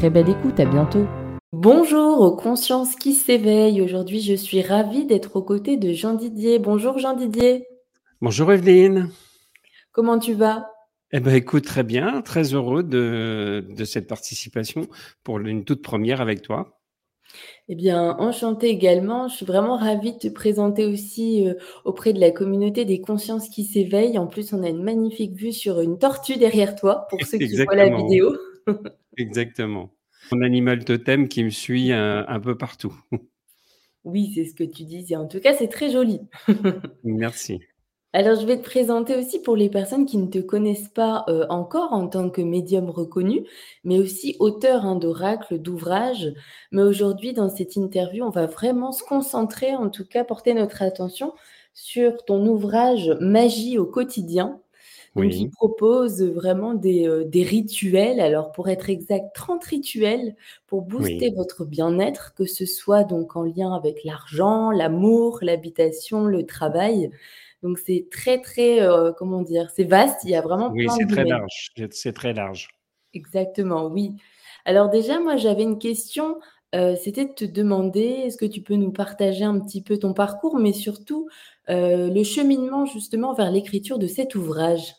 Très belle écoute, à bientôt. Bonjour aux consciences qui s'éveillent. Aujourd'hui, je suis ravie d'être aux côtés de Jean Didier. Bonjour Jean Didier. Bonjour Evelyne. Comment tu vas? Eh ben, écoute, très bien, très heureux de, de cette participation pour une toute première avec toi. Eh bien, enchantée également. Je suis vraiment ravie de te présenter aussi euh, auprès de la communauté des consciences qui s'éveillent. En plus, on a une magnifique vue sur une tortue derrière toi, pour ceux qui voient la vidéo. Exactement. Mon animal totem qui me suit un, un peu partout. oui, c'est ce que tu disais. En tout cas, c'est très joli. Merci. Alors, je vais te présenter aussi pour les personnes qui ne te connaissent pas euh, encore en tant que médium reconnu, mais aussi auteur hein, d'oracles, d'ouvrages. Mais aujourd'hui, dans cette interview, on va vraiment se concentrer, en tout cas porter notre attention sur ton ouvrage Magie au quotidien. Donc, il propose vraiment des, euh, des, rituels. Alors, pour être exact, 30 rituels pour booster votre bien-être, que ce soit donc en lien avec l'argent, l'amour, l'habitation, le travail. Donc c'est très très euh, comment dire, c'est vaste. Il y a vraiment oui, c'est très large. C'est très large. Exactement, oui. Alors déjà, moi j'avais une question. Euh, c'était de te demander, est-ce que tu peux nous partager un petit peu ton parcours, mais surtout euh, le cheminement justement vers l'écriture de cet ouvrage?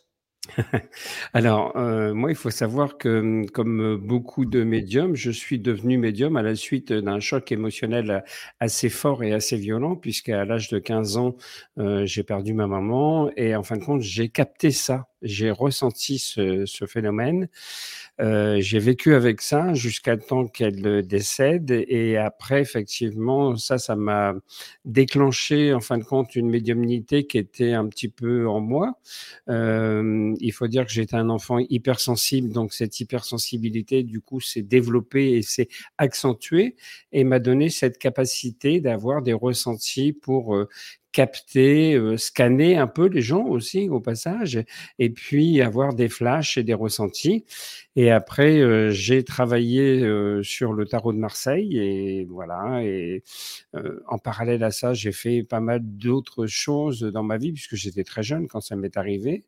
Alors, euh, moi, il faut savoir que, hum, comme beaucoup de médiums, je suis devenu médium à la suite d'un choc émotionnel assez fort et assez violent, puisqu'à l'âge de 15 ans, euh, j'ai perdu ma maman et en fin de compte, j'ai capté ça j'ai ressenti ce, ce phénomène. Euh, j'ai vécu avec ça jusqu'à temps qu'elle décède et après effectivement ça ça m'a déclenché en fin de compte une médiumnité qui était un petit peu en moi. Euh, il faut dire que j'étais un enfant hypersensible donc cette hypersensibilité du coup s'est développée et s'est accentuée et m'a donné cette capacité d'avoir des ressentis pour euh, capter, euh, scanner un peu les gens aussi au passage, et puis avoir des flashs et des ressentis. Et après, euh, j'ai travaillé euh, sur le tarot de Marseille, et voilà. Et en parallèle à ça, j'ai fait pas mal d'autres choses dans ma vie puisque j'étais très jeune quand ça m'est arrivé.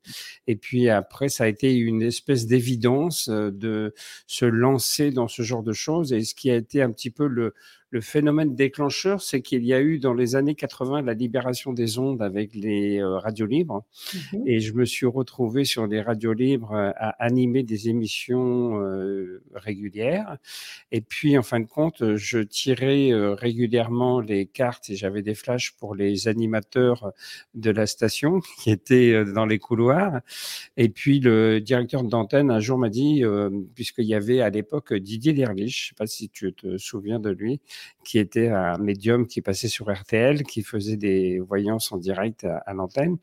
Et puis après, ça a été une espèce d'évidence de se lancer dans ce genre de choses, et ce qui a été un petit peu le le phénomène déclencheur, c'est qu'il y a eu dans les années 80 la libération des ondes avec les euh, radios libres. Mhm. Et je me suis retrouvé sur les radios libres euh, à animer des émissions euh, régulières. Et puis, en fin de compte, je tirais régulièrement les cartes et j'avais des flashs pour les animateurs de la station qui étaient dans les couloirs. Et puis, le directeur d'antenne, un jour, m'a dit, puisqu'il y avait à l'époque Didier Derlich, je ne sais pas si tu te souviens de lui, qui était un médium qui passait sur RTL, qui faisait des voyances en direct à, l'antenne.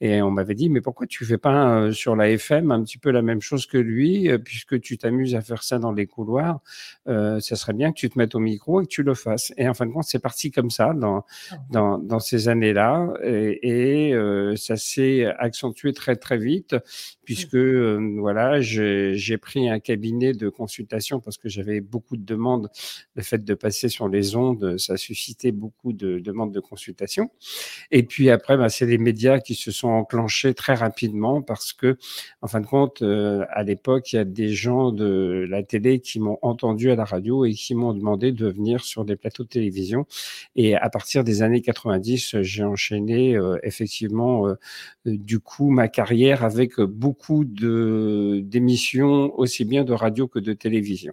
Et on m'avait dit, mais pourquoi tu fais pas euh, sur la FM un petit peu la même chose que lui, euh, puisque tu t'amuses à faire ça dans les couloirs, euh, ça serait bien que tu te mettes au micro et que tu le fasses. Et en fin de compte, c'est parti comme ça dans, ah. dans, dans ces années-là. Et, et ça s'est accentué très, très vite, puisque voilà, j'ai pris un cabinet de consultation parce que j'avais beaucoup de demandes, le fait de passer sur sur les ondes, ça a suscité beaucoup de demandes de consultation. Et puis après, bah, c'est les médias qui se sont enclenchés très rapidement parce que, en fin de compte, euh, à l'époque, il y a des gens de la télé qui m'ont entendu à la radio et qui m'ont demandé de venir sur des plateaux de télévision. Et à partir des années 90, j'ai enchaîné euh, effectivement, euh, du coup, ma carrière avec beaucoup de d'émissions aussi bien de radio que de télévision.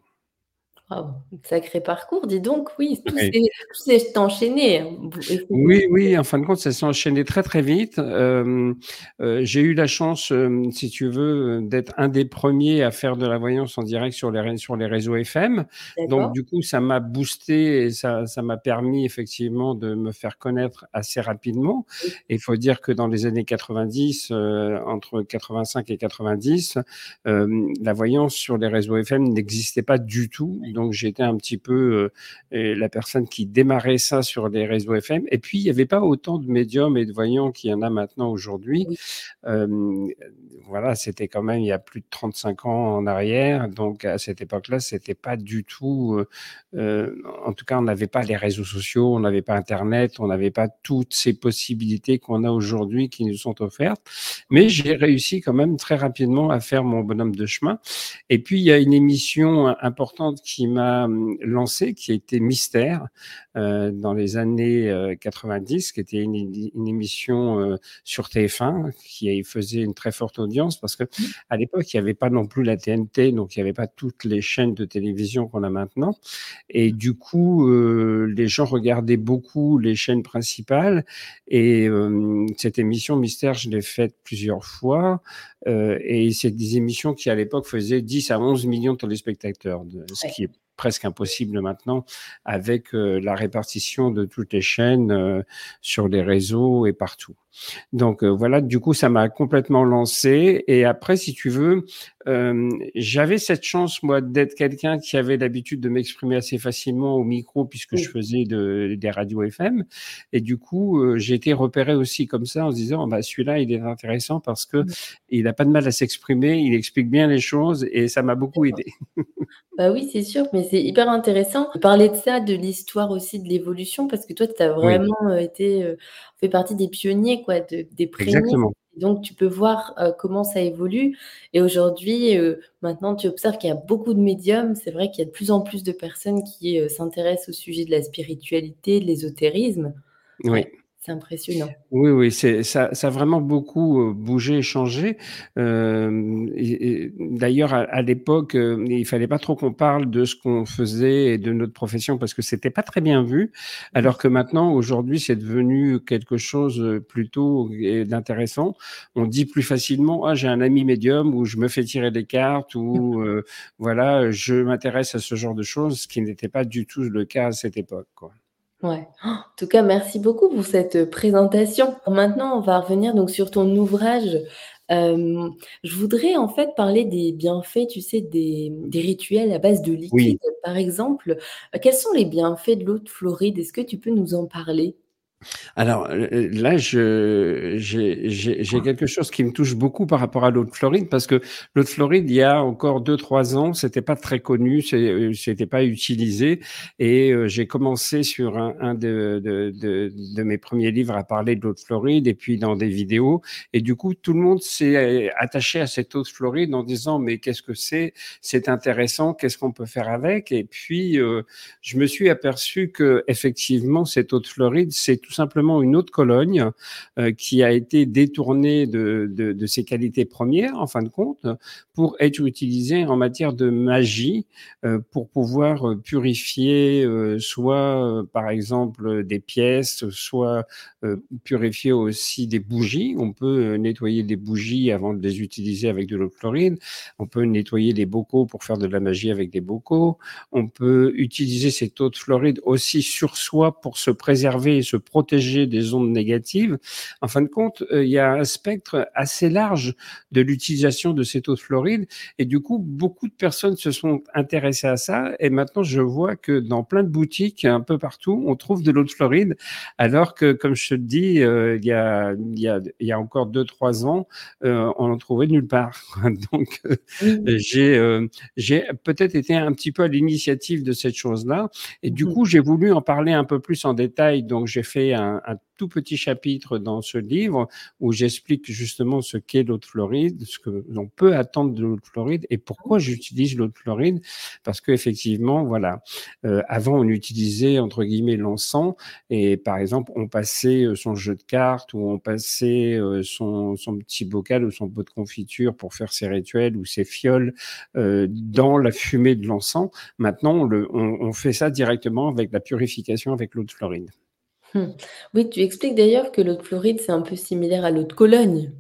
Wow, sacré parcours, dis donc, oui, tout s'est enchaîné. Oui, oui, en fin de compte, ça s'est enchaîné très, très vite. Euh, euh, j'ai eu la chance, euh, si tu veux, d'être un des premiers à faire de la voyance en direct sur les, sur les réseaux FM. Donc, du coup, ça m'a boosté et ça, ça m'a permis effectivement de me faire connaître assez rapidement. Et il faut dire que dans les années 90, entre 85 et 90, la voyance sur les réseaux FM n'existait pas du tout donc j'étais un petit peu euh, la personne qui démarrait ça sur les réseaux FM. Et puis il n'y avait pas autant de médiums et de voyants qu'il y en a maintenant aujourd'hui. Euh, voilà, c'était quand même il y a plus de 35 ans en arrière. Donc à cette époque-là, c'était pas du tout. Euh, en tout cas, on n'avait pas les réseaux sociaux, on n'avait pas Internet, on n'avait pas toutes ces possibilités qu'on a aujourd'hui qui nous sont offertes. Mais j'ai réussi quand même très rapidement à faire mon bonhomme de chemin. Et puis il y a une émission importante qui m'a hum, lancé, qui a été Mystère euh, dans les années 90, euh, qui était une, émission euh, sur TF1 qui faisait une très forte audience parce que mmh. à l'époque il n'y avait pas non plus la TNT, donc il n'y avait pas toutes les chaînes de télévision qu'on a maintenant, et du coup les gens regardaient beaucoup les chaînes principales et cette émission Mystère je l'ai faite plusieurs fois et c'est des émissions qui à l'époque faisaient 10 à 11 millions de téléspectateurs, ce qui est presque impossible maintenant avec euh, la répartition de toutes les chaînes euh, sur les réseaux et partout. Donc euh, voilà, du coup, ça m'a complètement lancé. Et après, si tu veux, j'avais cette chance, moi, d'être quelqu'un qui avait l'habitude de m'exprimer assez facilement au micro puisque je faisais de, des radios FM. Et du coup, j'ai été repéré aussi comme ça en se disant, bah, celui-là, il est intéressant parce que il n'a pas de mal à s'exprimer, il explique bien les choses et ça m'a beaucoup aidé. Bah oui, c'est sûr, mais c'est hyper intéressant de parler de ça, de l'histoire aussi de l'évolution, parce que toi, tu as vraiment euh, été, euh, fait partie des pionniers, quoi, des prémices. Exactement. Donc, tu peux voir euh, comment ça évolue. Et aujourd'hui, maintenant, tu observes qu'il y a beaucoup de médiums. C'est vrai qu'il y a de plus en plus de personnes qui s'intéressent au sujet de la spiritualité, de l'ésotérisme. Oui. C'est impressionnant. Oui, oui, c'est ça, ça a vraiment beaucoup euh, bougé, changé. Euh, D'ailleurs, à, l'époque, euh, il fallait pas trop qu'on parle de ce qu'on faisait et de notre profession parce que c'était pas très bien vu. Alors que maintenant, aujourd'hui, c'est devenu quelque chose plutôt d'intéressant. On dit plus facilement, ah, j'ai un ami médium ou je me fais tirer des cartes ou euh, voilà, je m'intéresse à ce genre de choses, ce qui n'était pas du tout le cas à cette époque. Quoi. Ouais. En tout cas, merci beaucoup pour cette présentation. Maintenant, on va revenir donc sur ton ouvrage. je voudrais en fait parler des bienfaits, tu sais, des, rituels à base de liquide, par exemple. Quels sont les bienfaits de l'eau de Floride? Est-ce que tu peux nous en parler? Alors euh, euh, là, j'ai quelque chose qui me touche beaucoup par rapport à l'eau de Floride, parce que l'eau de Floride, il y a encore deux trois ans, c'était pas très connu, euh, c'était pas utilisé, et j'ai commencé sur un, un de, de, de, de, mes premiers livres à parler de l'eau de Floride, et puis dans des vidéos, et du coup, tout le monde s'est attaché à cette eau de Floride en disant mais qu'est-ce que c'est? C'est intéressant, qu'est-ce qu'on peut faire avec? Et puis, je me suis aperçu que effectivement, cette eau de Floride, c'est tout simplement une autre Cologne euh, qui a été détournée de, de, ses qualités premières, en fin de compte, pour être utilisée en matière de magie, euh, pour pouvoir purifier euh, soit, par exemple, des pièces, soit purifier aussi des bougies. On peut nettoyer des bougies avant de les utiliser avec de l'eau chlorine. On peut nettoyer des bocaux pour faire de la magie avec des bocaux. On peut utiliser cette eau de fluoride aussi sur soi pour se préserver et se protéger protéger des ondes négatives. En fin de compte, euh, il y a un spectre assez large de l'utilisation de cette eau de fluoride. Et du coup, beaucoup de personnes se sont intéressées à ça. Et maintenant, je vois que dans plein de boutiques, un peu partout, on trouve de l'eau de fluoride. Alors que, comme je te dis, euh, il, y a, il, y a, il y a encore deux, trois ans, euh, on en trouvait nulle part. Donc, j'ai, j'ai peut-être été un petit peu à l'initiative de cette chose-là. Et du mmh. coup, j'ai voulu en parler un peu plus en détail. Donc, j'ai fait un, un tout petit chapitre dans ce livre où j'explique justement ce qu'est l'eau de Floride, ce que l'on peut attendre de l'eau de Floride et pourquoi j'utilise l'eau de Floride. Parce qu'effectivement, voilà, euh, avant on utilisait entre guillemets l'encens et par exemple on passait euh, son jeu de cartes ou on passait euh, son, son petit bocal ou son pot de confiture pour faire ses rituels ou ses fioles euh, dans la fumée de l'encens. Maintenant, on, le, on, on fait ça directement avec la purification avec l'eau de Floride. Mmh. Oui, tu expliques d'ailleurs que l'eau de Floride, c'est un peu similaire à l'eau de Cologne.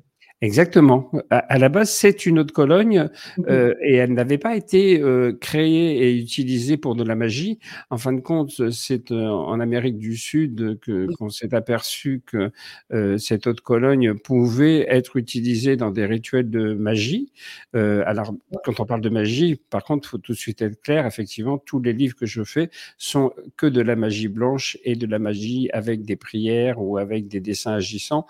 Exactement. À, la base, c'est une eau de Cologne mmh euh, et elle n'avait pas été euh, créée et utilisée pour de la magie. En fin de compte, c'est euh, en Amérique du Sud que qu'on s'est aperçu que euh, cette eau de Cologne pouvait être utilisée dans des rituels de magie. Euh, alors, quand on parle de magie, par contre, faut tout de suite être clair. Effectivement, tous les livres que je fais sont que de la magie blanche et de la magie avec des prières ou avec des dessins agissants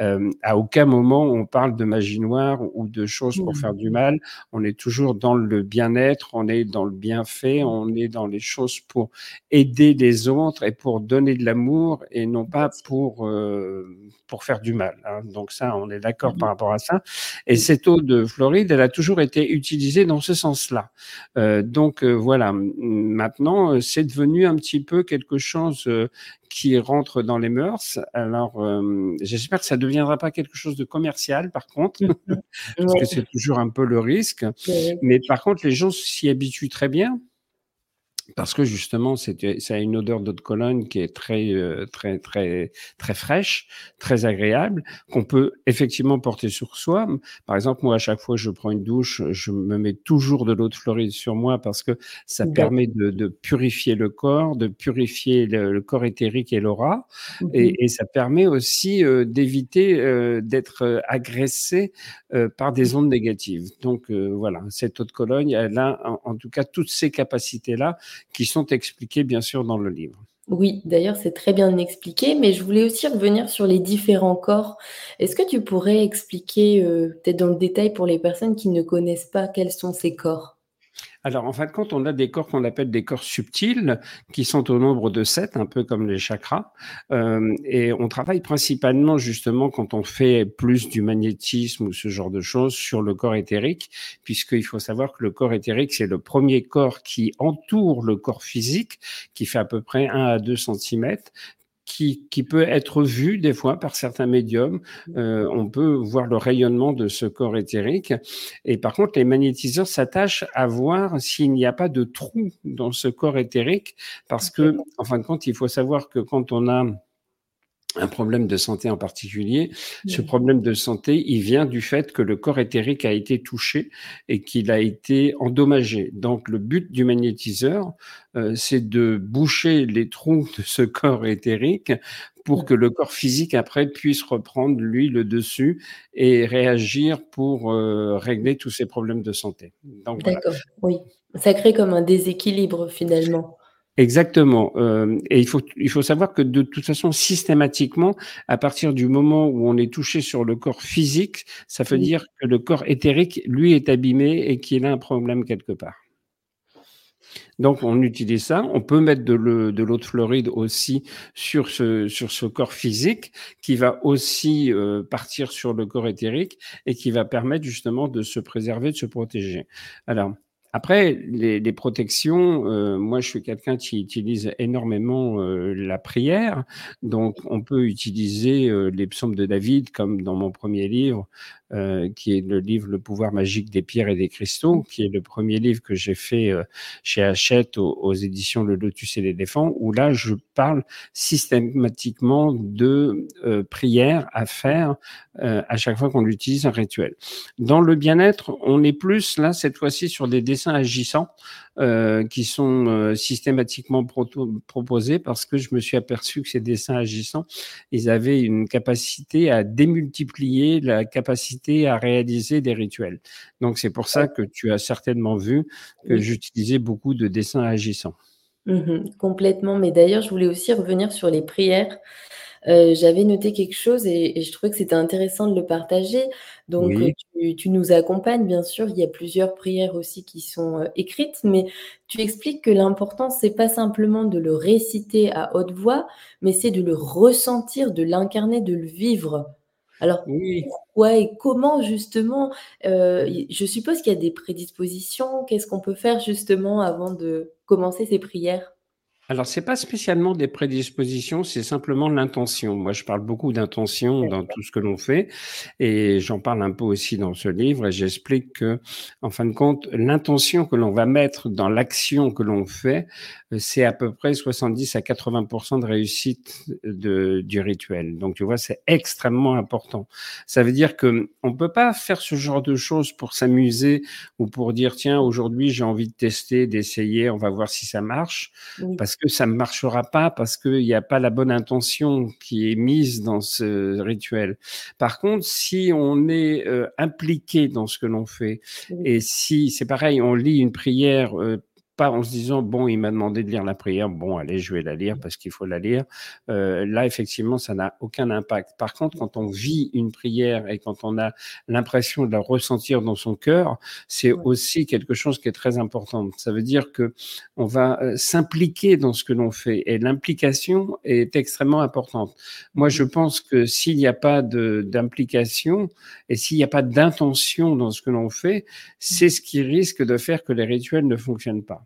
euh, à aucun moment on parle de magie noire ou de choses pour faire du mmh. mal. On est toujours dans le bien-être, on est dans le bienfait, mmh. on est dans les choses pour aider les autres et pour donner de l'amour et non pas pour euh, pour faire du mal. Hein. Donc ça, on est d'accord mmh par rapport à ça. Et cette eau de Floride, elle a toujours été utilisée dans ce sens-là. Euh, donc voilà. Maintenant, c'est devenu un petit peu quelque chose qui rentre dans les mœurs. Alors, euh, j'espère que ça ne deviendra pas quelque chose de commercial, par contre, parce que c'est toujours un peu le risque. Mais par contre, les gens s'y habituent très bien parce que justement, ça a une odeur d'eau de Cologne qui est très, euh, très, très, très fraîche, très agréable, qu'on peut effectivement porter sur soi. Par exemple, moi, à chaque fois que je prends une douche, je me mets toujours de l'eau de Floride sur moi parce que ça permet de, de, purifier le corps, de purifier le, corps éthérique et l'aura, et, et, ça permet aussi euh, d'éviter euh, d'être agressé par des ondes négatives. Donc voilà, cette eau de Cologne, elle a en, en tout cas toutes ces capacités-là qui sont expliquées bien sûr dans le livre. Oui, d'ailleurs, c'est très bien expliqué, mais je voulais aussi revenir sur les différents corps. Est-ce que tu pourrais expliquer, euh, peut-être dans le détail pour les personnes qui ne connaissent pas, quels sont ces corps? Alors, en fin de compte, on a des corps qu'on appelle des corps subtils, qui sont au nombre de sept, un peu comme les chakras. Euh, et on travaille principalement, justement, quand on fait plus du magnétisme ou ce genre de choses, sur le corps éthérique, puisqu'il faut savoir que le corps éthérique, c'est le premier corps qui entoure le corps physique, qui fait à peu près 1 à 2 cm, qui, qui, peut être vu des fois par certains médiums. Mmh. Euh, on peut voir le rayonnement de ce corps éthérique. Et par contre, les magnétiseurs s'attachent à voir s'il n'y a pas de trou dans ce corps éthérique, parce que, en fin de compte, il faut savoir que quand on a un problème de santé en particulier. Ce problème de santé, il vient du fait que le corps éthérique a été touché et qu'il a été endommagé. Donc le but du magnétiseur, euh, c'est de boucher les trous de ce corps éthérique pour que le corps physique après puisse reprendre lui le dessus et réagir pour euh, régler tous ces problèmes de santé. D'accord, oui. Ça crée comme un déséquilibre finalement. Exactement. Euh, et il faut, il faut savoir que de toute façon, systématiquement, à partir du moment où on est touché sur le corps physique, ça veut dire que le corps éthérique, lui, est abîmé et qu'il a un problème quelque part. Donc, on utilise ça. On peut mettre de l'eau de, Floride aussi sur ce, sur ce corps physique qui va aussi euh, partir sur le corps éthérique et qui va permettre justement de se préserver, de se protéger. Alors, après, les, les protections, euh, moi je suis quelqu'un qui utilise énormément euh, la prière, donc on peut utiliser euh, les psaumes de David comme dans mon premier livre, euh, qui est le livre Le pouvoir magique des pierres et des cristaux, qui est le premier livre que j'ai fait euh, chez Hachette aux, éditions Le Lotus et l'éléphant, où là je parle systématiquement de euh, prières à faire à chaque fois qu'on utilise un rituel. Dans le bien-être, on est plus là cette fois-ci sur des dessins agissants. Euh, qui sont euh, systématiquement proposés parce que je me suis aperçu que ces dessins agissants, ils avaient une capacité à démultiplier la capacité à réaliser des rituels. Donc c'est pour ça que tu as certainement vu que j'utilisais beaucoup de dessins agissants. Mmh complètement, mais d'ailleurs, je voulais aussi revenir sur les prières. Euh, j'avais noté quelque chose et je trouvais que c'était intéressant de le partager. Donc, tu nous accompagnes, bien sûr. Il y a plusieurs prières aussi qui sont, euh, écrites, mais tu expliques que l'important, c'est pas simplement de le réciter à haute voix, mais c'est de le ressentir, de l'incarner, de le vivre. Alors, pourquoi et comment justement, euh, je suppose qu'il y a des prédispositions. Qu'est-ce qu'on peut faire justement avant de commencer ces prières? Alors, c'est pas spécialement des prédispositions, c'est simplement l'intention. Moi, je parle beaucoup d'intention dans tout ce que l'on fait et j'en parle un peu aussi dans ce livre et j'explique que, en fin de compte, l'intention que l'on va mettre dans l'action que l'on fait, euh, c'est à peu près 70 à 80% de réussite de, du rituel. Donc, tu vois, c'est extrêmement important. Ça veut dire que on peut pas faire ce genre de choses pour s'amuser ou pour dire, tiens, aujourd'hui, j'ai envie de tester, d'essayer, on va voir si ça marche. Parce que ça ne marchera pas parce qu'il n'y a pas la bonne intention qui est mise dans ce rituel. Par contre, si on est euh, impliqué dans ce que l'on fait, et si c'est pareil, on lit une prière euh, pas en se disant bon, il m'a demandé de lire la prière, bon, allez, je vais la lire parce qu'il faut la lire. Euh, là, effectivement, ça n'a aucun impact. Par contre, quand on vit une prière et quand on a l'impression de la ressentir dans son cœur, c'est aussi quelque chose qui est très important. Ça veut dire que on va euh, s'impliquer dans ce que l'on fait et l'implication est extrêmement importante. Moi, je pense que s'il n'y a pas d'implication et s'il n'y a pas d'intention dans ce que l'on fait, c'est ce qui risque de faire que les rituels ne fonctionnent pas.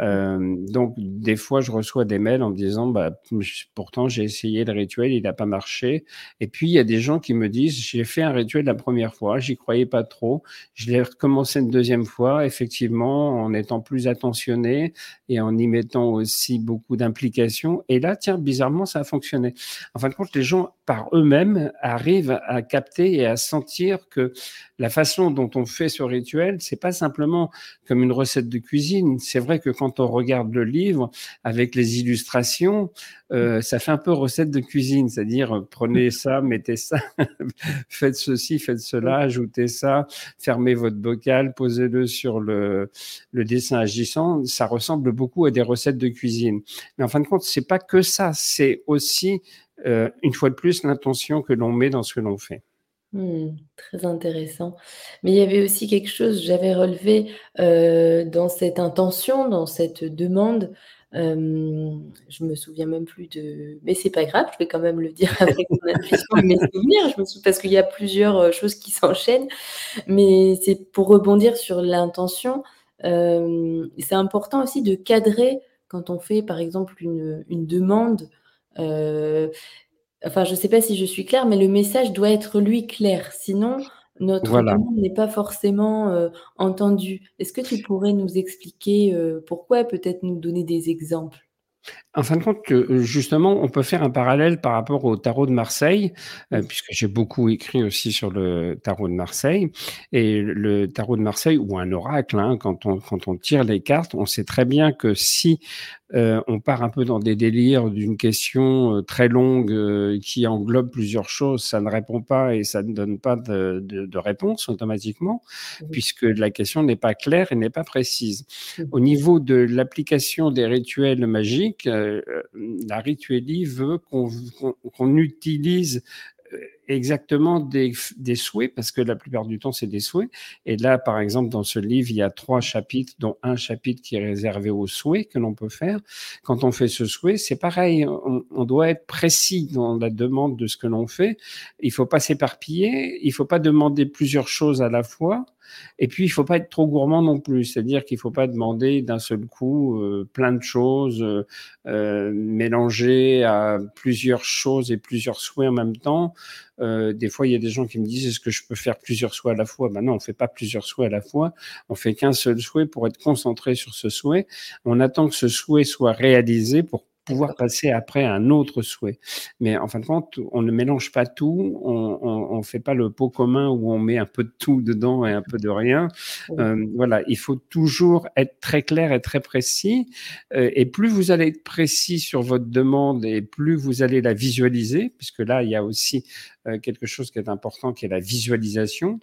Euh, donc, des fois, je reçois des mails en me disant, bah, pourtant, j'ai essayé le rituel, il n'a pas marché. Et puis, il y a des gens qui me disent, j'ai fait un rituel la première fois, j'y croyais pas trop. Je l'ai recommencé une deuxième fois, effectivement, en étant plus attentionné et en y mettant aussi beaucoup d'implication. Et là, tiens, bizarrement, ça a fonctionné. En fin de compte, les gens, par eux-mêmes, arrivent à capter et à sentir que la façon dont on fait ce rituel, c'est pas simplement comme une recette de cuisine. C'est vrai que quand on regarde le livre avec les illustrations, euh, ça fait un peu recette de cuisine, c'est-à-dire euh, prenez ça, mettez ça, faites ceci, faites cela, ajoutez ça, fermez votre bocal, posez-le sur le, le dessin agissant. Ça ressemble beaucoup à des recettes de cuisine. Mais en fin de compte, c'est pas que ça, c'est aussi euh, une fois de plus l'intention que l'on met dans ce que l'on fait. Mmh, très intéressant. Mais il y avait aussi quelque chose, j'avais relevé, dans cette intention, dans cette demande, hem, je me souviens même plus de mais c'est pas grave, je vais quand même le dire avec mon intuition et mes souvenirs. Je me sou parce qu'il y a plusieurs, choses qui s'enchaînent, mais c'est pour rebondir sur l'intention, c'est important aussi de cadrer quand on fait, par exemple, une, demande, Enfin, je ne sais pas si je suis claire, mais le message doit être, lui, clair. Sinon, notre demande n'est pas forcément, heu, entendue. Est-ce que tu pourrais nous expliquer, heu, pourquoi? Peut-être nous donner des exemples? En fin de compte, justement, on peut faire un parallèle par rapport au tarot de Marseille, euh, puisque j'ai beaucoup écrit aussi sur le tarot de Marseille. Et le tarot de Marseille, ou un oracle, hein, quand on quand on tire les cartes, on sait très bien que si euh, on part un peu dans des délires d'une question euh, très longue euh, qui englobe plusieurs choses, ça ne répond pas et ça ne donne pas de, de, de réponse automatiquement, puisque la question n'est pas claire et n'est pas précise. Au niveau de l'application des rituels magiques, la rituelie veut qu'on utilise exactement des, des, souhaits, parce que la plupart du temps, c'est des souhaits. Et là, par exemple, dans ce livre, il y a trois chapitres, dont un chapitre qui est réservé aux souhaits que l'on peut faire. Quand on fait ce souhait, c'est pareil, on, on, doit être précis dans la demande de ce que l'on fait. Il faut pas s'éparpiller, il faut pas demander plusieurs choses à la fois. Et puis, il faut pas être trop gourmand non plus, c'est-à-dire qu'il faut pas demander d'un seul coup euh, plein de choses euh, à plusieurs choses et plusieurs souhaits en même temps. Euh, des fois, il y a des gens qui me disent est-ce que je peux faire plusieurs souhaits à la fois? Ben non, on fait pas plusieurs souhaits à la fois. On fait qu'un seul souhait pour être concentré sur ce souhait. On attend que ce souhait soit réalisé pour pouvoir passer après à un autre souhait. Mais en fin de compte, on ne mélange pas tout, on ne fait pas le pot commun où on met un peu de tout dedans et un peu de rien. Euh, voilà, il faut toujours être très clair et très précis. Euh, et plus vous allez être précis sur votre demande et plus vous allez la visualiser, puisque là, il y a aussi euh, quelque chose qui est important, qui est la visualisation.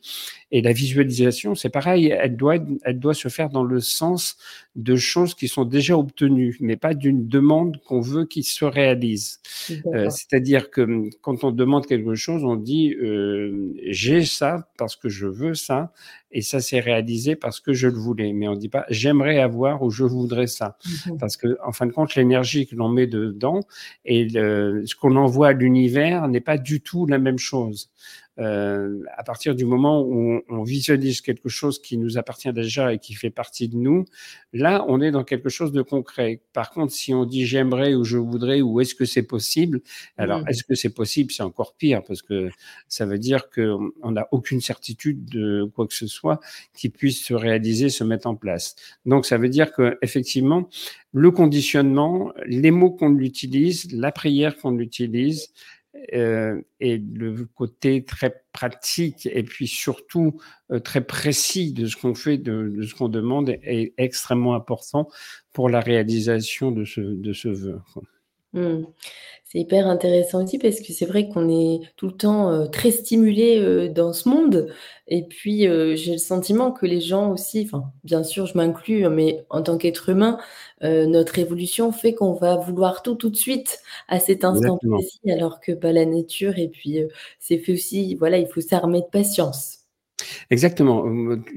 Et la visualisation, c'est pareil, elle doit, elle doit se faire dans le sens de choses qui sont déjà obtenues, mais pas d'une demande qu'on veut qu'il se réalise. Euh, c'est-à-dire que hum, quand on demande quelque chose, on dit euh, j'ai ça parce que je veux ça, et ça s'est réalisé parce que je le voulais. Mais on ne dit pas j'aimerais avoir ou je voudrais ça. Parce que, en fin de compte, l'énergie que l'on met dedans et ce qu'on envoie à l'univers n'est pas du tout la même chose. Euh, à partir du moment où on, visualise quelque chose qui nous appartient déjà et qui fait partie de nous, là, on est dans quelque chose de concret. Par contre, si on dit j'aimerais ou je voudrais ou est-ce que c'est possible, alors mmh. est-ce que c'est possible, c'est encore pire parce que ça veut dire qu'on n'a aucune certitude de quoi que ce soit qui puisse se réaliser, se mettre en place. Donc, ça veut dire que effectivement, le conditionnement, les mots qu'on utilise, la prière qu'on utilise, euh, et le côté très pratique et puis surtout euh, très précis de ce qu'on fait, de, ce qu'on demande est, extrêmement important pour la réalisation de ce, de ce vœu. Mmh. C'est hyper intéressant aussi parce que c'est vrai qu'on est tout le temps euh, très stimulé euh, dans ce monde. Et puis, euh, j'ai le sentiment que les gens aussi, enfin, bien sûr, je m'inclus, hein, mais en tant qu'être humain, notre évolution fait qu'on va vouloir tout tout de suite à cet instant précis, alors que pas bah, la nature, et puis c'est fait aussi, voilà, il faut s'armer de patience. Exactement.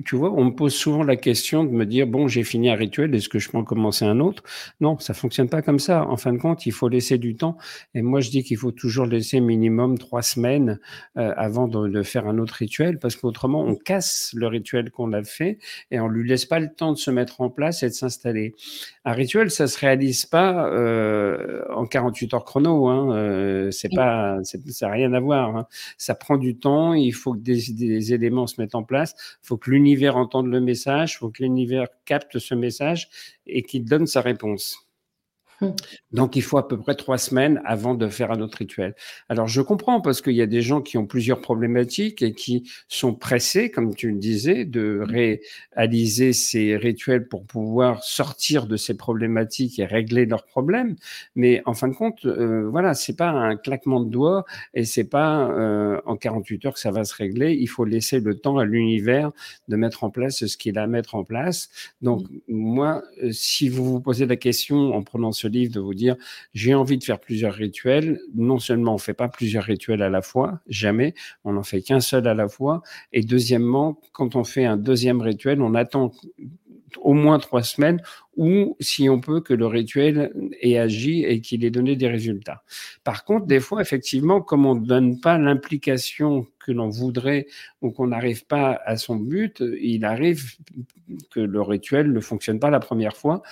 Tu vois, on me pose souvent la question de me dire bon, j'ai fini un rituel, est-ce que je peux en commencer un autre? Non, ça fonctionne pas comme ça. En fin de compte, il faut laisser du temps. Et moi, je dis qu'il faut toujours laisser minimum trois semaines euh, avant de, faire un autre rituel, parce qu'autrement, on casse le rituel qu'on a fait et on lui laisse pas le temps de se mettre en place et de s'installer. Un rituel, ça se réalise pas euh, en 48 heures chrono. Hein, euh, c'est pas, ça n'a rien à voir. Hein. Ça prend du temps. Il faut que des, des éléments se mettent en place. Il faut que l'univers entende le message, il faut que l'univers capte ce message et qu'il donne sa réponse. Hum. Donc, il faut à peu près trois semaines avant de faire un autre rituel. Alors, je comprends parce qu'il y a des gens qui ont plusieurs problématiques et qui sont pressés, comme tu le disais, de hum. réaliser ces rituels pour pouvoir sortir de ces problématiques et régler leurs problèmes. Mais en fin de compte, euh, voilà, c'est pas un claquement de doigts et c'est pas euh, en 48 heures que ça va se régler. Il faut laisser le temps à l'univers de mettre en place ce qu'il a à mettre en place. Donc, hum. moi, euh, si vous vous posez la question en prenant ce livre de vous dire j'ai envie de faire plusieurs rituels. Non seulement on fait pas plusieurs rituels à la fois, jamais, on n'en fait qu'un seul à la fois. Et deuxièmement, quand on fait un deuxième rituel, on attend au moins trois semaines ou si on peut que le rituel ait agi et qu'il ait donné des résultats. Par contre, des fois, effectivement, comme on ne donne pas l'implication que l'on voudrait ou qu'on n'arrive pas à son but, il arrive que le rituel ne fonctionne pas la première fois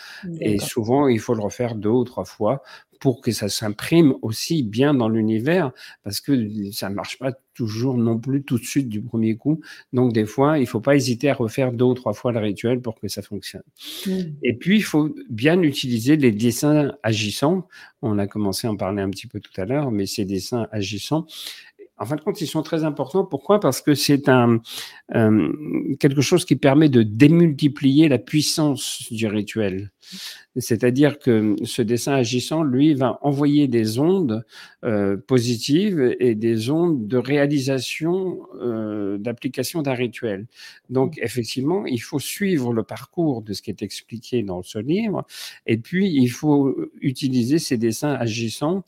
et souvent il faut le refaire deux ou trois fois pour que ça s'imprime aussi bien dans l'univers, parce que ça ne marche pas toujours non plus tout de suite du premier coup. Donc des fois, il faut pas hésiter à refaire deux ou trois fois le rituel pour que ça fonctionne. Mmh. Et puis, il faut bien utiliser les dessins agissants. On a commencé à en parler un petit peu tout à l'heure, mais ces dessins agissants, en fin de compte, ils sont très importants. Pourquoi? Parce que c'est un euh, quelque chose qui permet de démultiplier la puissance du rituel. C'est-à-dire que ce dessin agissant, lui, va envoyer des ondes euh, positives et des ondes de réalisation euh, d'application d'un rituel. Donc, effectivement, il faut suivre le parcours de ce qui est expliqué dans ce livre, et puis il faut utiliser ces dessins agissants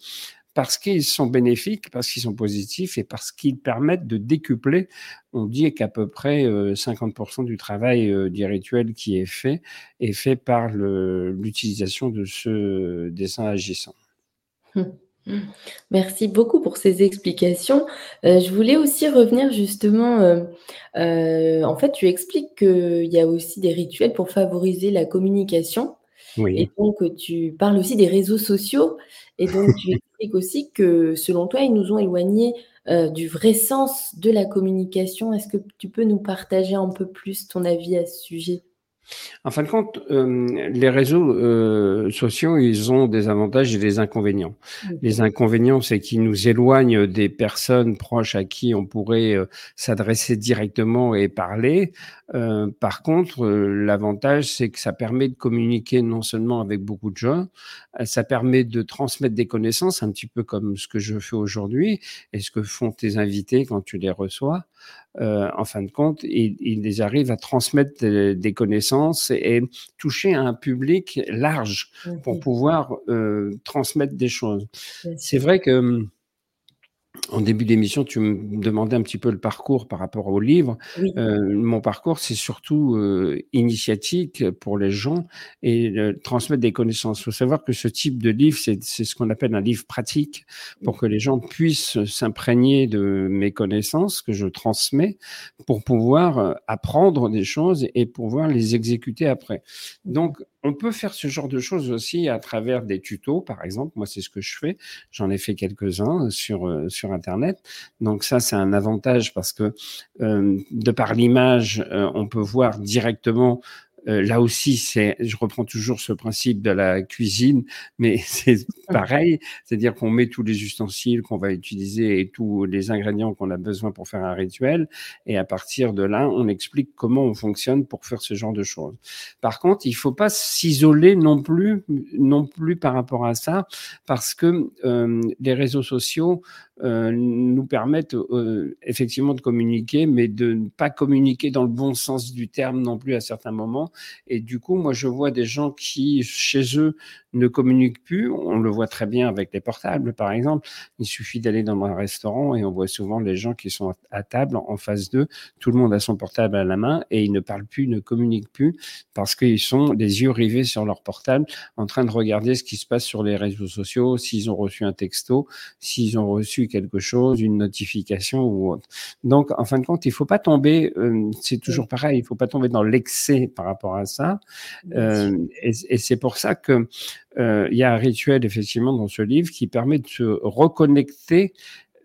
parce qu'ils sont bénéfiques, parce qu'ils sont positifs et parce qu'ils permettent de décupler. On dit qu'à peu près 50% euh, du travail euh, du rituel qui est fait est fait par l'utilisation de ce dessin agissant. Hum. Merci beaucoup pour ces explications. Euh, je voulais aussi revenir justement, en fait, tu expliques qu'il y a aussi des rituels pour favoriser la communication. Oui. Et donc, tu parles aussi des réseaux sociaux. Et donc, tu expliques aussi que, selon toi, ils nous ont éloignés euh, du vrai sens de la communication. Est-ce que tu peux nous partager un peu plus ton avis à ce sujet? En fin de compte, euh, les réseaux euh, sociaux, ils ont des avantages et des inconvénients. Les inconvénients, c'est qu'ils nous éloignent des personnes proches à qui on pourrait euh, s'adresser directement et parler. Par contre, l'avantage, c'est que ça permet de communiquer non seulement avec beaucoup de gens, ça permet de transmettre des connaissances, un petit peu comme ce que je fais aujourd'hui et ce que font tes invités quand tu les reçois. Euh, en fin de compte, ils, ils arrivent à transmettre des, connaissances et, toucher un public large pour pouvoir euh, transmettre des choses. C'est vrai que hum, en début d'émission, tu me demandais un petit peu le parcours par rapport au livre. Euh, mon parcours, c'est surtout euh, initiatique pour les gens et transmettre des connaissances. Il faut savoir que ce type de livre, c'est ce qu'on appelle un livre pratique pour que les gens puissent s'imprégner de mes connaissances que je transmets pour pouvoir euh, apprendre des choses et pouvoir les exécuter après. Donc, on peut faire ce genre de choses aussi à travers des tutos, par exemple. Moi, c'est ce que je fais. J'en ai fait quelques-uns sur, euh, Internet. Donc ça, c'est un avantage parce que euh, de par l'image, euh, on peut voir directement euh, là aussi, c'est, je reprends toujours ce principe de la cuisine, mais c'est pareil, c'est-à-dire qu'on met tous les ustensiles qu'on va utiliser et tous les ingrédients qu'on a besoin pour faire un rituel, et à partir de là, on explique comment on fonctionne pour faire ce genre de choses. Par contre, il faut pas s'isoler non plus, non plus par rapport à ça, parce que euh, les réseaux sociaux euh, nous permettent euh, effectivement de communiquer, mais de ne pas communiquer dans le bon sens du terme non plus à certains moments. Et du coup, moi, je vois des gens qui, chez eux, ne communiquent plus. On le voit très bien avec les portables, par exemple. Il suffit d'aller dans un restaurant et on voit souvent les gens qui sont à table en face d'eux. Tout le monde a son portable à la main et ils ne parlent plus, ne communiquent plus parce qu'ils sont les yeux rivés sur leur portable en train de regarder ce qui se passe sur les réseaux sociaux, s'ils ont reçu un texto, s'ils ont reçu quelque chose, une notification ou autre. Donc, en fin de compte, il faut pas tomber, euh, c'est toujours pareil, il faut pas tomber dans l'excès par rapport à ça. Euh, et, et c'est pour ça que il y a un rituel effectivement dans ce livre qui permet de se reconnecter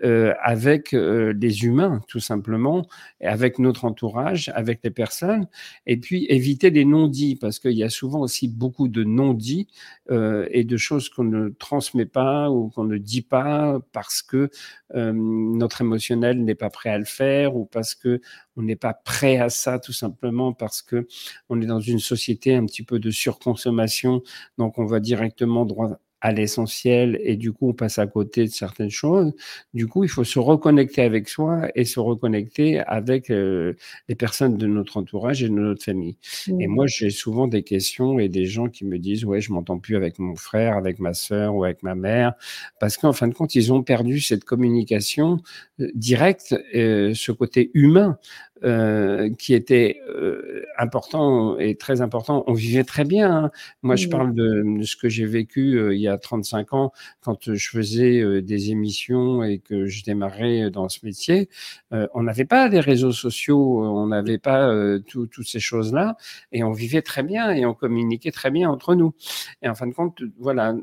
euh, avec euh, les humains, tout simplement, et avec notre entourage, avec les personnes, et puis éviter les non-dits, parce qu'il y a souvent aussi beaucoup de non-dits euh, et de choses qu'on ne transmet pas ou qu'on ne dit pas parce que euh, notre émotionnel n'est pas prêt à le faire ou parce que on n'est pas prêt à ça, tout simplement parce que on est dans une société un petit peu de surconsommation, donc on va directement droit à l'essentiel et du coup on passe à côté de certaines choses. Du coup, il faut se reconnecter avec soi et se reconnecter avec euh, les personnes de notre entourage et de notre famille. Et moi, j'ai souvent des questions et des gens qui me disent ouais, je m'entends plus avec mon frère, avec ma sœur ou avec ma mère parce qu'en fin de compte, ils ont perdu cette communication euh, directe, euh, ce côté humain euh, qui était euh, important et très important. On vivait très bien. Hein. Moi, je parle de, ce que j'ai vécu euh, il y a 35 ans quand je faisais des émissions et que je démarrais dans ce métier. on n'avait pas les réseaux sociaux, on n'avait pas toutes ces choses-là et on vivait très bien et on communiquait très bien entre nous. Et en fin de compte, voilà,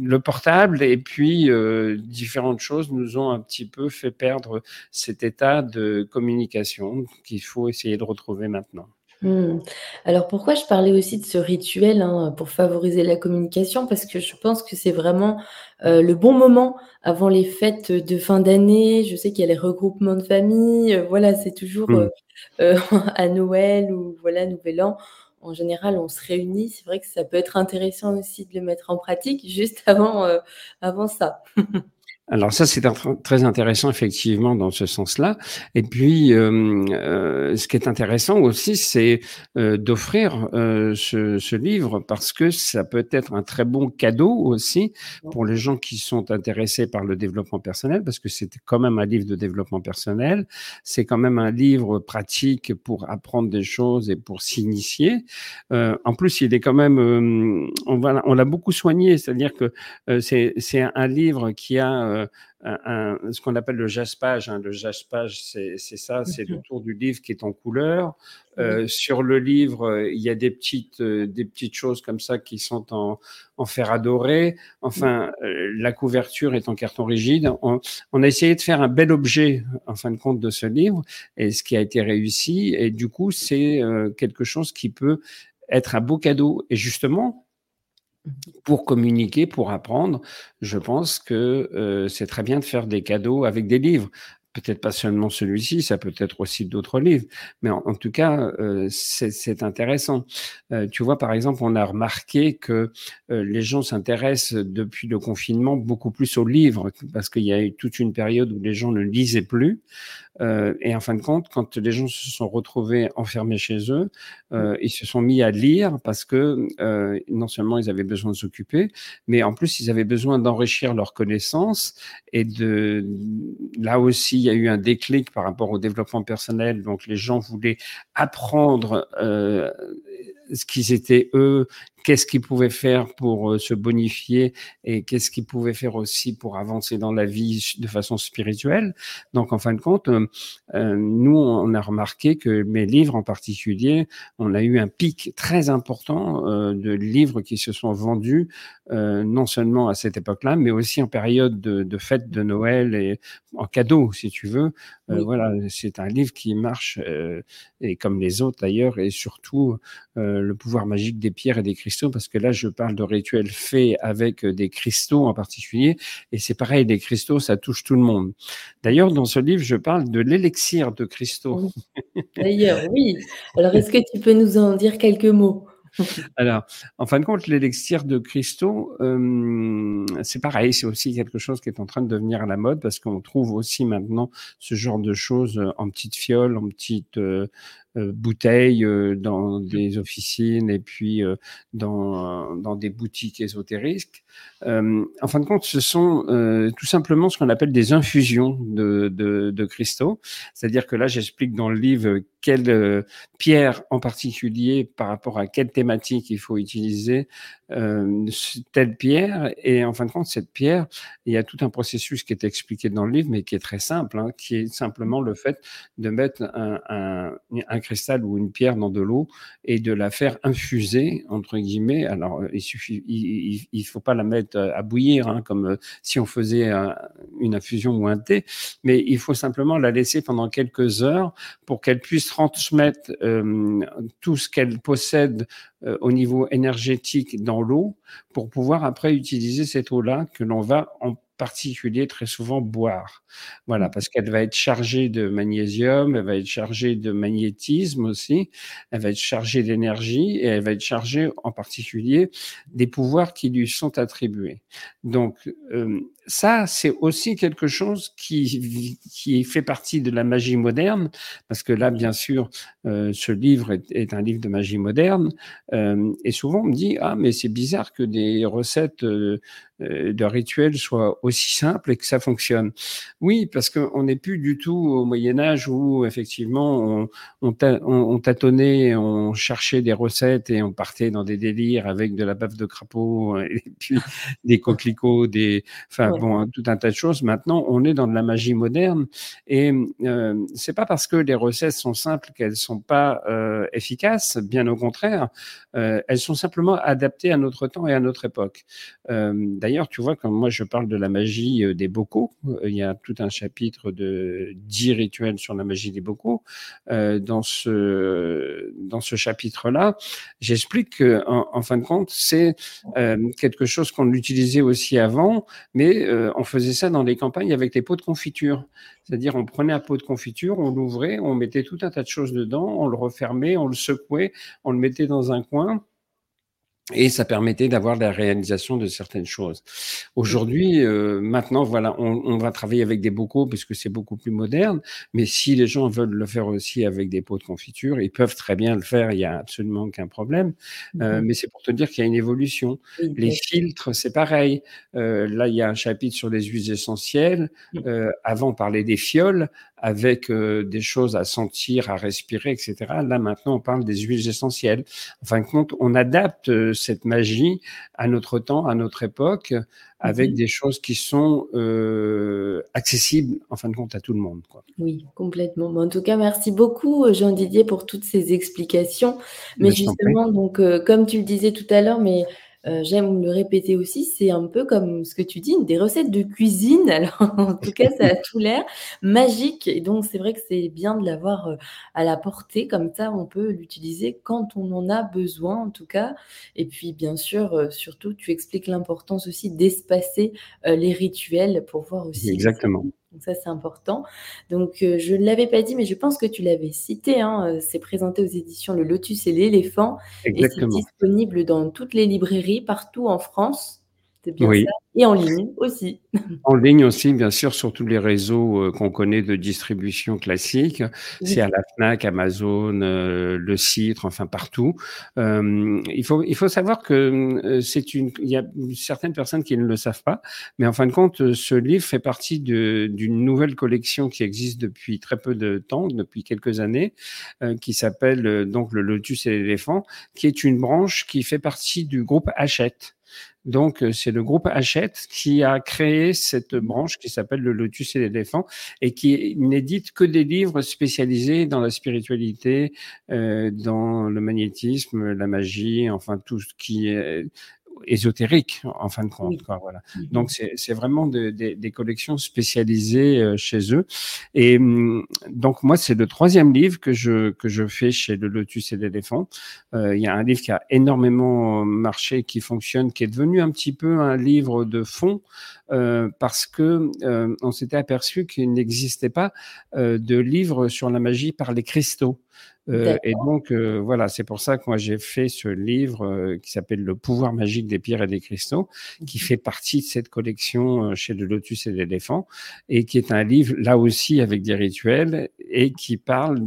le portable et puis différentes choses nous ont un petit peu fait perdre cet état de communication qu'il faut essayer de retrouver maintenant. Hmm. Alors pourquoi je parlais aussi de ce rituel hein, pour favoriser la communication? Parce que je pense que c'est vraiment euh, le bon moment avant les fêtes de fin d'année. Je sais qu'il y a les regroupements de famille. Euh, voilà, c'est toujours hmm. euh, à Noël ou voilà Nouvel An. En général, on se réunit. C'est vrai que ça peut être intéressant aussi de le mettre en pratique juste avant, avant ça. Alors ça, c'est très intéressant effectivement dans ce sens-là. Et puis, euh, euh, ce qui est intéressant aussi, c'est euh, d'offrir ce, ce, livre parce que ça peut être un très bon cadeau aussi pour les gens qui sont intéressés par le développement personnel, parce que c'est quand même un livre de développement personnel. C'est quand même un livre pratique pour apprendre des choses et pour s'initier. en plus, il est quand même, on, va, on l'a beaucoup soigné, c'est-à-dire que c'est un livre qui a euh, un, ce qu'on appelle le jaspage. Hein. Le jaspage, c'est ça, c'est le tour du livre qui est en couleur. Euh, sur le livre, il y a des petites, euh, des petites choses comme ça qui sont en, en fer adoré. Enfin, la couverture est en carton rigide. On, on, a essayé de faire un bel objet, en fin de compte, de ce livre, et ce qui a été réussi. Et du coup, c'est quelque chose qui peut être un beau cadeau. Et justement, pour communiquer, pour apprendre, je pense que euh, c'est très bien de faire des cadeaux avec des livres. Peut-être pas seulement celui-ci, ça peut être aussi d'autres livres, mais en, tout cas, euh, c'est intéressant. Euh, tu vois, par exemple, on a remarqué que les gens s'intéressent depuis le confinement beaucoup plus aux livres, parce qu'il y a eu toute une période où les gens ne lisaient plus. Euh, et en fin de compte, quand les gens se sont retrouvés enfermés chez eux, euh, ils se sont mis à lire parce que euh, non seulement ils avaient besoin de s'occuper, mais en plus ils avaient besoin d'enrichir leurs connaissances. Et de là aussi, il y a eu un déclic par rapport au développement personnel. Donc les gens voulaient apprendre ce qu'ils étaient eux, qu'est-ce qu'ils pouvaient faire pour euh, se bonifier et qu'est-ce qu'ils pouvaient faire aussi pour avancer dans la vie de façon spirituelle. Donc, en fin de compte, euh, euh, nous, on a remarqué que mes livres en particulier, on a eu un pic très important de livres qui se sont vendus, non seulement à cette époque-là, mais aussi en période de, de fête de Noël et en cadeau, si tu veux. Voilà, c'est un livre qui marche, et comme les autres d'ailleurs, et surtout le pouvoir magique des pierres et des cristaux parce que là, je parle de rituels faits avec euh, des cristaux en particulier, et c'est pareil, les cristaux, ça touche tout le monde. D'ailleurs, dans ce livre, je parle de l'élixir de cristaux. D'ailleurs, oui. Alors, est-ce que tu peux nous en dire quelques mots? Alors, en fin de compte, l'élixir de cristaux, euh, c'est pareil, c'est aussi quelque chose qui est en train de devenir à la mode parce qu'on trouve aussi maintenant ce genre de choses en petites fioles, en petites euh, euh, bouteilles dans des officines et puis dans, dans des boutiques ésotériques. en fin de compte, ce sont tout simplement ce qu'on appelle des infusions de, de, de cristaux. C'est-à-dire que là, j'explique dans le livre quelle pierre en particulier par rapport à quelle thématique il faut utiliser euh, telle pierre. Et en fin de compte, cette pierre, il y a tout un processus qui est expliqué dans le livre, mais qui est très simple, hein, qui est simplement le fait de mettre un, un, un, cristal ou une pierre dans de l'eau et de la faire infuser, entre guillemets. Alors, il suffit, il, il, faut pas la mettre à bouillir, hein, comme euh, si on faisait une infusion ou un thé, mais il faut simplement la laisser pendant quelques heures pour qu'elle puisse transmettre euh, tout ce qu'elle possède euh, au niveau énergétique dans l'eau pour pouvoir après utiliser cette eau-là que l'on va en particulier très souvent boire. Voilà, parce qu'elle va être chargée de magnésium, elle va être chargée de magnétisme aussi, elle va être chargée d'énergie et elle va être chargée en particulier des pouvoirs qui lui sont attribués. Donc, euh, ça, c'est aussi quelque chose qui, qui fait partie de la magie moderne, parce que là, bien sûr, euh, ce livre est, est, un livre de magie moderne, euh, et souvent on me dit, ah, mais c'est bizarre que des recettes euh, euh de rituels soient aussi simples et que ça fonctionne. Oui, parce qu'on n'est plus du tout au Moyen Âge où effectivement on, on, on, tâtonnait, on cherchait des recettes et on partait dans des délires avec de la bave de crapaud et puis des coquelicots, des, enfin, bon, hein, tout un tas de choses. Maintenant, on est dans de la magie moderne et euh, c'est pas parce que les recettes sont simples qu'elles sont pas euh, efficaces. Bien au contraire, euh, elles sont simplement adaptées à notre temps et à notre époque. Euh, d'ailleurs, tu vois, quand moi je parle de la magie euh, des bocaux, il y a tout un chapitre de 10 rituels sur la magie des bocaux. dans ce dans ce chapitre-là, j'explique que en, en, fin de compte, c'est quelque chose qu'on utilisait aussi avant, mais on faisait ça dans les campagnes avec les pots de confiture. C'est-à-dire, on prenait un pot de confiture, on l'ouvrait, on mettait tout un tas de choses dedans, on le refermait, on le secouait, on le mettait dans un coin et ça permettait d'avoir la réalisation de certaines choses. Aujourd'hui, euh, maintenant, voilà, on, on, va travailler avec des bocaux parce que c'est beaucoup plus moderne. Mais si les gens veulent le faire aussi avec des pots de confiture, ils peuvent très bien le faire. Il y a absolument aucun problème. Euh, mhm. mais c'est pour te dire qu'il y a une évolution. les filtres, c'est pareil. Euh, là, il y a un chapitre sur les huiles essentielles. Euh, avant, on parlait des fioles. Avec des choses à sentir, à respirer, etc. Là, maintenant, on parle des huiles essentielles. En fin de compte, on adapte cette magie à notre temps, à notre époque, avec mmh des choses qui sont accessibles, en fin de compte, à tout le monde. Quoi. Oui, complètement. en tout cas, merci beaucoup, Jean Didier, pour toutes ces explications. Mais justement, donc, comme tu le disais tout à l'heure, mais euh, j'aime le répéter aussi, c'est un peu comme ce que tu dis, des recettes de cuisine. Alors, en tout cas, ça a tout l'air magique. Et donc, c'est vrai que c'est bien de l'avoir euh, à la portée. Comme ça, on peut l'utiliser quand on en a besoin, en tout cas. Et puis, bien sûr, euh, surtout, tu expliques l'importance aussi d'espacer les rituels pour voir aussi. Exactement. Donc ça, c'est important. Donc, euh, je ne l'avais pas dit, mais je pense que tu l'avais cité. Hein, euh, c'est présenté aux éditions Le Lotus et l'éléphant. Et c'est disponible dans toutes les librairies, partout en France. C'est bien ça. Et en ligne aussi. En ligne aussi, bien sûr, sur tous les réseaux euh, qu'on connaît de distribution classique. C'est à la FNAC, Amazon, euh, le Citre, enfin partout. Euh, il, faut, il faut savoir que c'est une, il y a certaines personnes qui ne le savent pas, mais en fin de compte, ce livre fait partie d'une nouvelle collection qui existe depuis très peu de temps, depuis quelques années, qui s'appelle donc le Lotus et l'éléphant, qui est une branche qui fait partie du groupe Hachette. Donc, euh, c'est le groupe Hachette qui a créé cette branche qui s'appelle le Lotus et l'éléphant et qui n'édite que des livres spécialisés dans la spiritualité, euh, dans le magnétisme, la magie, enfin tout ce qui est ésotérique en fin de compte. Quoi, voilà. Donc c'est vraiment de, des collections spécialisées euh, chez eux. Et mmh, donc moi c'est le troisième livre que je que je fais chez le Lotus et l'éléphant. Euh, il y a un livre qui a énormément marché, qui fonctionne, qui est devenu un petit peu un livre de fond euh, parce que euh, on s'était aperçu qu'il n'existait pas euh, de livre sur la magie par les cristaux. Euh, et donc, euh, voilà, c'est pour ça que moi j'ai fait ce livre euh, qui s'appelle Le pouvoir magique des pierres et des cristaux, qui mhm. fait partie de cette collection chez le Lotus et l'éléphant, et qui est un livre là aussi avec des rituels et qui parle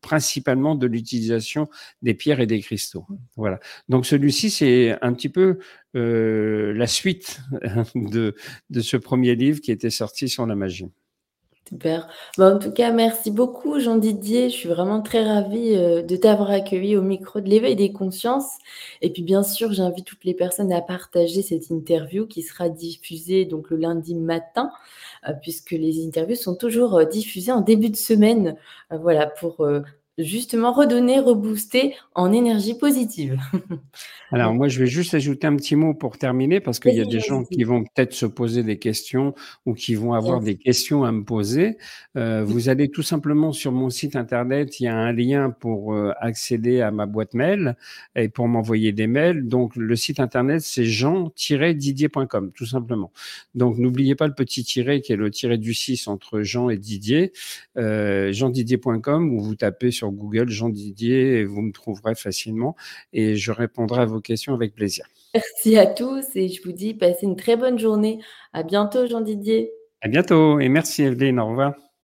principalement de l'utilisation des pierres et des cristaux. Voilà. Donc celui-ci, c'est un petit peu la suite de, de ce premier livre qui était sorti sur la magie. Super. Bah, en tout cas, merci beaucoup, Jean Didier. Je suis vraiment très ravie euh, de t'avoir accueilli au micro de l'éveil des consciences. Et puis, bien sûr, j'invite toutes les personnes à partager cette interview qui sera diffusée donc le lundi matin, euh, puisque les interviews sont toujours euh, diffusées en début de semaine. voilà, pour justement redonner, rebooster en énergie positive. Alors moi, je vais juste ajouter un petit mot pour terminer, parce qu'il y a des gens qui vont peut-être se poser des questions ou qui vont avoir des questions à me poser. Euh, vous allez tout simplement sur mon site internet, il y a un lien pour euh, accéder à ma boîte mail et pour m'envoyer des mails. Donc le site internet, c'est jean-didier.com, tout simplement. Donc n'oubliez pas le petit tiret qui est le tiret du 6 entre Jean et Didier, euh, jeandidier.com, où vous tapez sur Google Jean Didier et vous me trouverez facilement et je répondrai à vos questions avec plaisir. Merci à tous et je vous dis passez une très bonne journée. À bientôt Jean Didier. À bientôt et merci Evelyne, au revoir.